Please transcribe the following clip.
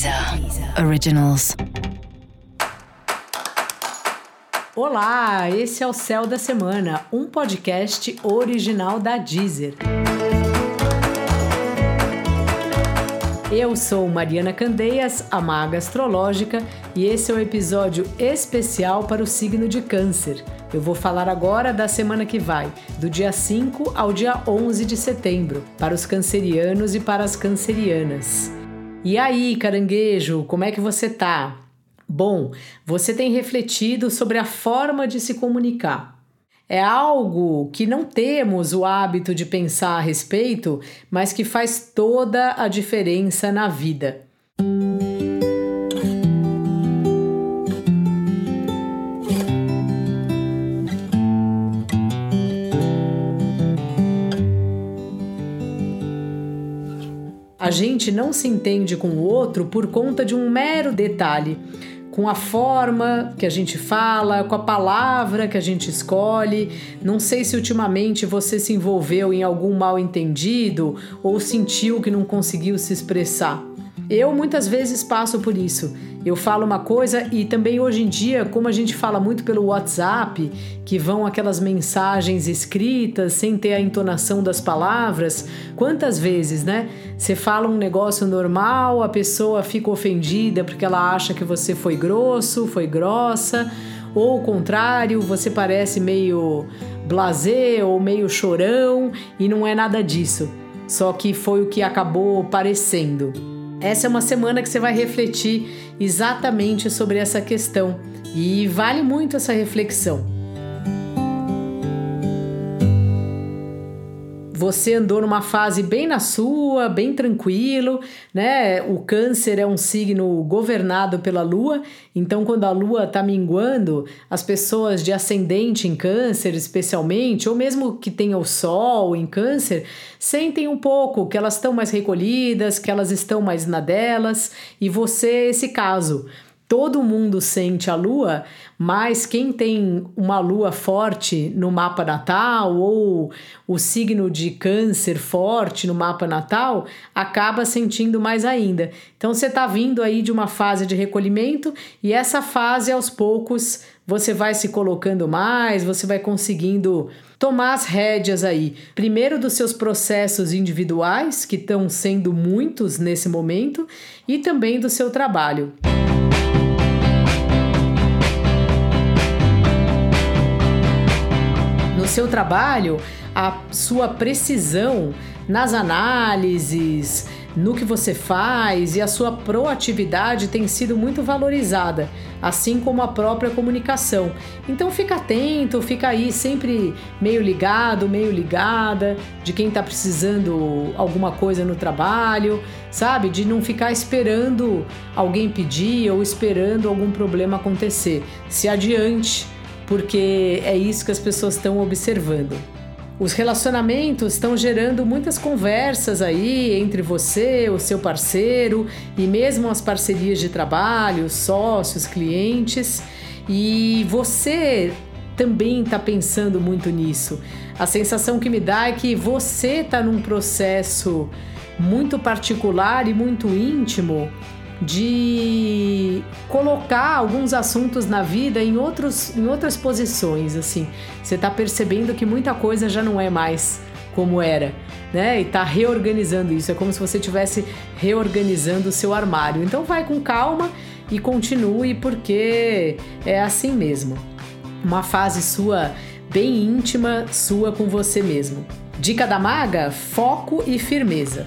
Deezer Originals. Olá, esse é o Céu da Semana, um podcast original da Deezer. Eu sou Mariana Candeias, a maga astrológica, e esse é um episódio especial para o signo de Câncer. Eu vou falar agora da semana que vai, do dia 5 ao dia 11 de setembro, para os cancerianos e para as cancerianas. E aí, caranguejo, como é que você tá? Bom, você tem refletido sobre a forma de se comunicar. É algo que não temos o hábito de pensar a respeito, mas que faz toda a diferença na vida. A gente não se entende com o outro por conta de um mero detalhe com a forma que a gente fala, com a palavra que a gente escolhe. Não sei se ultimamente você se envolveu em algum mal entendido ou sentiu que não conseguiu se expressar. Eu muitas vezes passo por isso. Eu falo uma coisa e também hoje em dia, como a gente fala muito pelo WhatsApp, que vão aquelas mensagens escritas sem ter a entonação das palavras, quantas vezes, né? Você fala um negócio normal, a pessoa fica ofendida porque ela acha que você foi grosso, foi grossa, ou o contrário, você parece meio blasé ou meio chorão e não é nada disso. Só que foi o que acabou parecendo. Essa é uma semana que você vai refletir exatamente sobre essa questão e vale muito essa reflexão. Você andou numa fase bem na sua, bem tranquilo, né? O câncer é um signo governado pela lua, então quando a lua tá minguando, as pessoas de ascendente em câncer, especialmente, ou mesmo que tenha o sol em câncer, sentem um pouco que elas estão mais recolhidas, que elas estão mais na delas, e você esse caso todo mundo sente a lua, mas quem tem uma lua forte no mapa natal ou o signo de câncer forte no mapa natal acaba sentindo mais ainda. Então você está vindo aí de uma fase de recolhimento e essa fase aos poucos você vai se colocando mais, você vai conseguindo tomar as rédeas aí, primeiro dos seus processos individuais, que estão sendo muitos nesse momento, e também do seu trabalho. Seu trabalho, a sua precisão nas análises, no que você faz e a sua proatividade tem sido muito valorizada, assim como a própria comunicação. Então fica atento, fica aí sempre meio ligado, meio ligada de quem está precisando alguma coisa no trabalho, sabe? De não ficar esperando alguém pedir ou esperando algum problema acontecer. Se adiante porque é isso que as pessoas estão observando. Os relacionamentos estão gerando muitas conversas aí entre você, o seu parceiro e mesmo as parcerias de trabalho, sócios, clientes. E você também está pensando muito nisso. A sensação que me dá é que você está num processo muito particular e muito íntimo de colocar alguns assuntos na vida em, outros, em outras posições, assim. Você está percebendo que muita coisa já não é mais como era, né? E está reorganizando isso. É como se você estivesse reorganizando o seu armário. Então vai com calma e continue, porque é assim mesmo. Uma fase sua bem íntima, sua com você mesmo. Dica da maga: foco e firmeza.